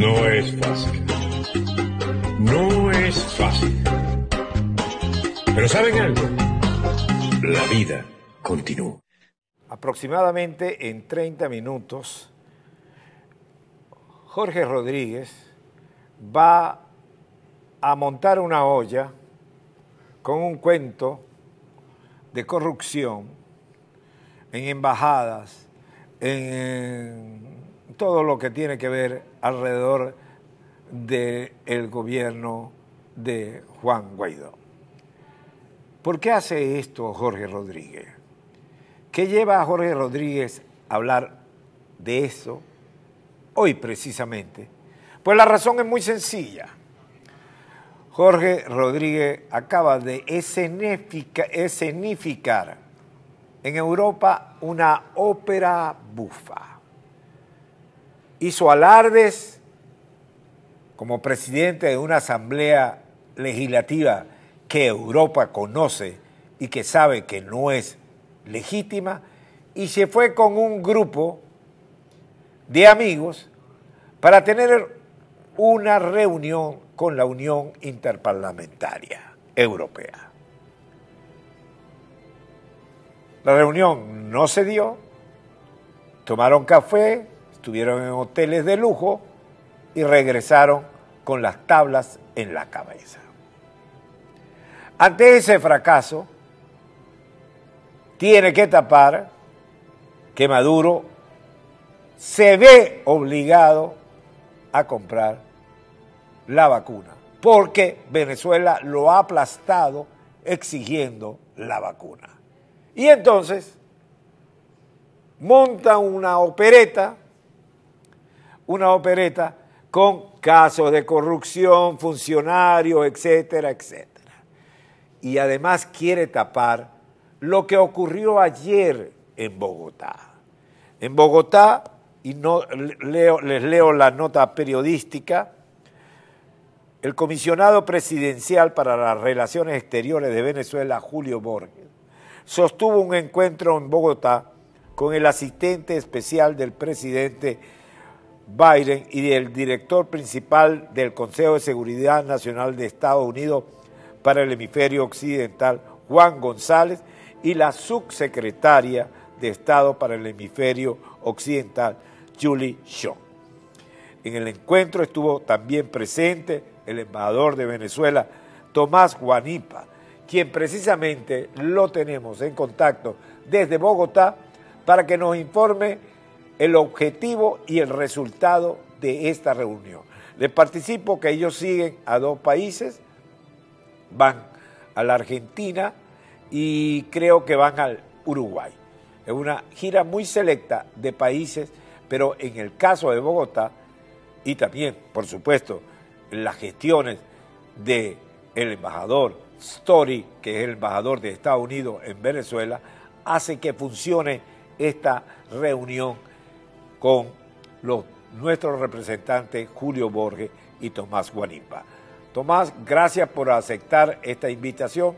No es fácil. No es fácil. Pero ¿saben algo? La vida continúa. Aproximadamente en 30 minutos, Jorge Rodríguez va a montar una olla con un cuento de corrupción en embajadas, en todo lo que tiene que ver alrededor del gobierno de Juan Guaidó. ¿Por qué hace esto Jorge Rodríguez? ¿Qué lleva a Jorge Rodríguez a hablar de eso hoy precisamente? Pues la razón es muy sencilla. Jorge Rodríguez acaba de escenificar en Europa una ópera bufa. Hizo alardes como presidente de una asamblea legislativa que Europa conoce y que sabe que no es legítima, y se fue con un grupo de amigos para tener una reunión con la Unión Interparlamentaria Europea. La reunión no se dio, tomaron café, estuvieron en hoteles de lujo y regresaron con las tablas en la cabeza. Ante ese fracaso, tiene que tapar que Maduro se ve obligado a comprar la vacuna, porque Venezuela lo ha aplastado exigiendo la vacuna. Y entonces monta una opereta, una opereta con casos de corrupción, funcionarios, etcétera, etcétera y además quiere tapar lo que ocurrió ayer en Bogotá. En Bogotá, y no, les leo la nota periodística, el comisionado presidencial para las relaciones exteriores de Venezuela, Julio Borges, sostuvo un encuentro en Bogotá con el asistente especial del presidente Biden y del director principal del Consejo de Seguridad Nacional de Estados Unidos, para el hemisferio occidental, Juan González, y la subsecretaria de Estado para el hemisferio occidental, Julie Shaw. En el encuentro estuvo también presente el embajador de Venezuela, Tomás Guanipa, quien precisamente lo tenemos en contacto desde Bogotá para que nos informe el objetivo y el resultado de esta reunión. Les participo que ellos siguen a dos países, van a la Argentina y creo que van al Uruguay. Es una gira muy selecta de países, pero en el caso de Bogotá y también, por supuesto, las gestiones del el embajador Story, que es el embajador de Estados Unidos en Venezuela, hace que funcione esta reunión con nuestros representantes Julio Borges y Tomás Guanimpa. Tomás, gracias por aceptar esta invitación.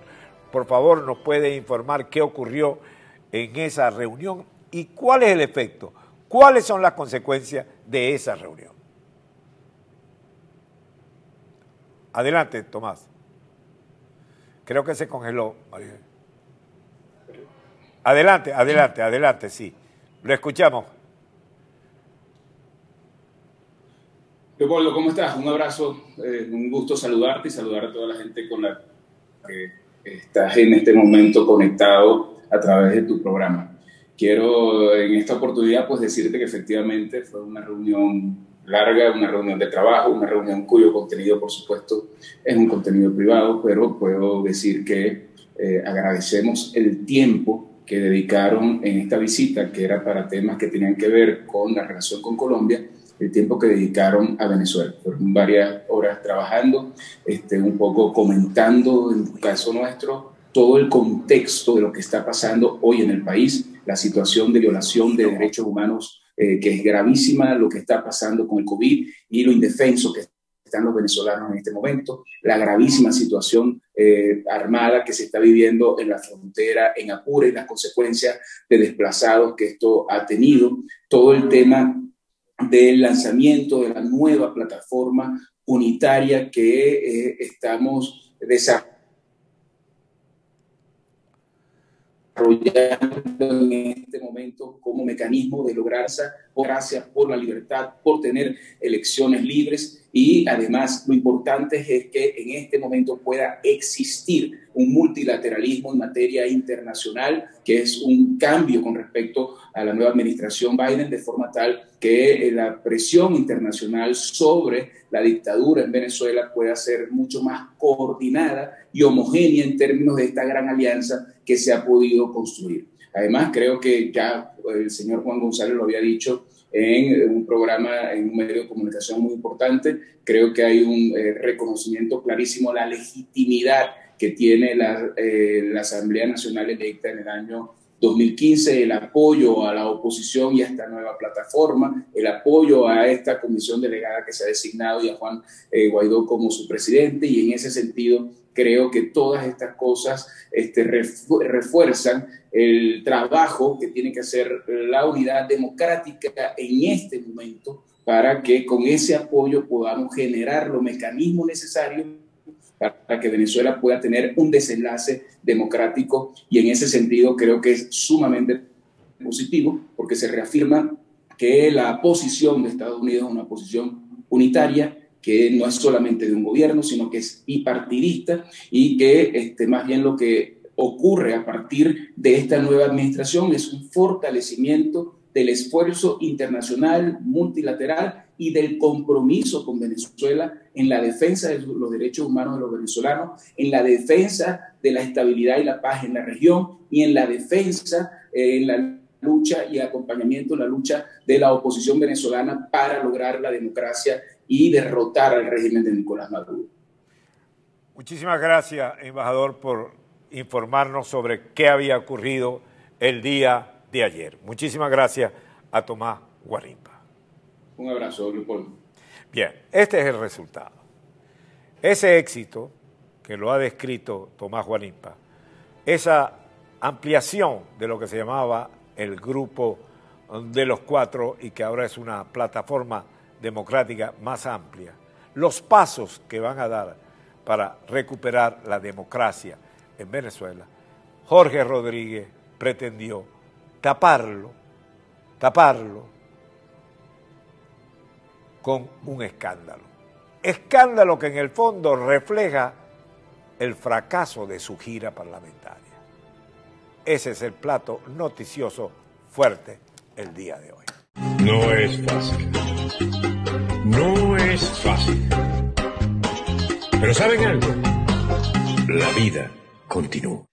Por favor, nos puede informar qué ocurrió en esa reunión y cuál es el efecto, cuáles son las consecuencias de esa reunión. Adelante, Tomás. Creo que se congeló. Adelante, adelante, adelante, sí. Lo escuchamos. Leopoldo, ¿cómo estás? Un abrazo, eh, un gusto saludarte y saludar a toda la gente con la que estás en este momento conectado a través de tu programa. Quiero en esta oportunidad pues decirte que efectivamente fue una reunión larga, una reunión de trabajo, una reunión cuyo contenido por supuesto es un contenido privado, pero puedo decir que eh, agradecemos el tiempo que dedicaron en esta visita, que era para temas que tenían que ver con la relación con Colombia, el tiempo que dedicaron a Venezuela. Fueron varias horas trabajando, este, un poco comentando, en el caso nuestro, todo el contexto de lo que está pasando hoy en el país, la situación de violación de derechos humanos eh, que es gravísima, lo que está pasando con el COVID y lo indefenso que están los venezolanos en este momento, la gravísima situación eh, armada que se está viviendo en la frontera, en Apure, las consecuencias de desplazados que esto ha tenido, todo el tema del lanzamiento de la nueva plataforma unitaria que eh, estamos desarrollando en este momento como mecanismo de lograrse gracias por la libertad, por tener elecciones libres. Y además lo importante es que en este momento pueda existir un multilateralismo en materia internacional, que es un cambio con respecto a la nueva administración Biden, de forma tal que eh, la presión internacional sobre la dictadura en Venezuela pueda ser mucho más coordinada y homogénea en términos de esta gran alianza que se ha podido construir. Además, creo que ya el señor Juan González lo había dicho en un programa, en un medio de comunicación muy importante. Creo que hay un eh, reconocimiento clarísimo la legitimidad que tiene la, eh, la, Asamblea Nacional electa en el año 2015, el apoyo a la oposición y a esta nueva plataforma, el apoyo a esta comisión delegada que se ha designado y a Juan eh, Guaidó como su presidente. Y en ese sentido, creo que todas estas cosas este, refuerzan el trabajo que tiene que hacer la unidad democrática en este momento para que con ese apoyo podamos generar los mecanismos necesarios para que Venezuela pueda tener un desenlace democrático. Y en ese sentido creo que es sumamente positivo porque se reafirma que la posición de Estados Unidos es una posición unitaria que no es solamente de un gobierno, sino que es bipartidista y que este, más bien lo que ocurre a partir de esta nueva administración es un fortalecimiento del esfuerzo internacional, multilateral y del compromiso con Venezuela en la defensa de los derechos humanos de los venezolanos, en la defensa de la estabilidad y la paz en la región y en la defensa, eh, en la lucha y acompañamiento en la lucha de la oposición venezolana para lograr la democracia y derrotar al régimen de Nicolás Maduro. Muchísimas gracias, embajador, por informarnos sobre qué había ocurrido el día de ayer. Muchísimas gracias a Tomás Guarimpa. Un abrazo, Leopoldo. Bien, este es el resultado. Ese éxito que lo ha descrito Tomás Guarimpa, esa ampliación de lo que se llamaba el grupo de los cuatro y que ahora es una plataforma democrática más amplia, los pasos que van a dar para recuperar la democracia en Venezuela, Jorge Rodríguez pretendió taparlo, taparlo con un escándalo. Escándalo que en el fondo refleja el fracaso de su gira parlamentaria. Ese es el plato noticioso fuerte el día de hoy. No es fácil. No es fácil. Pero ¿saben algo? La vida continúa.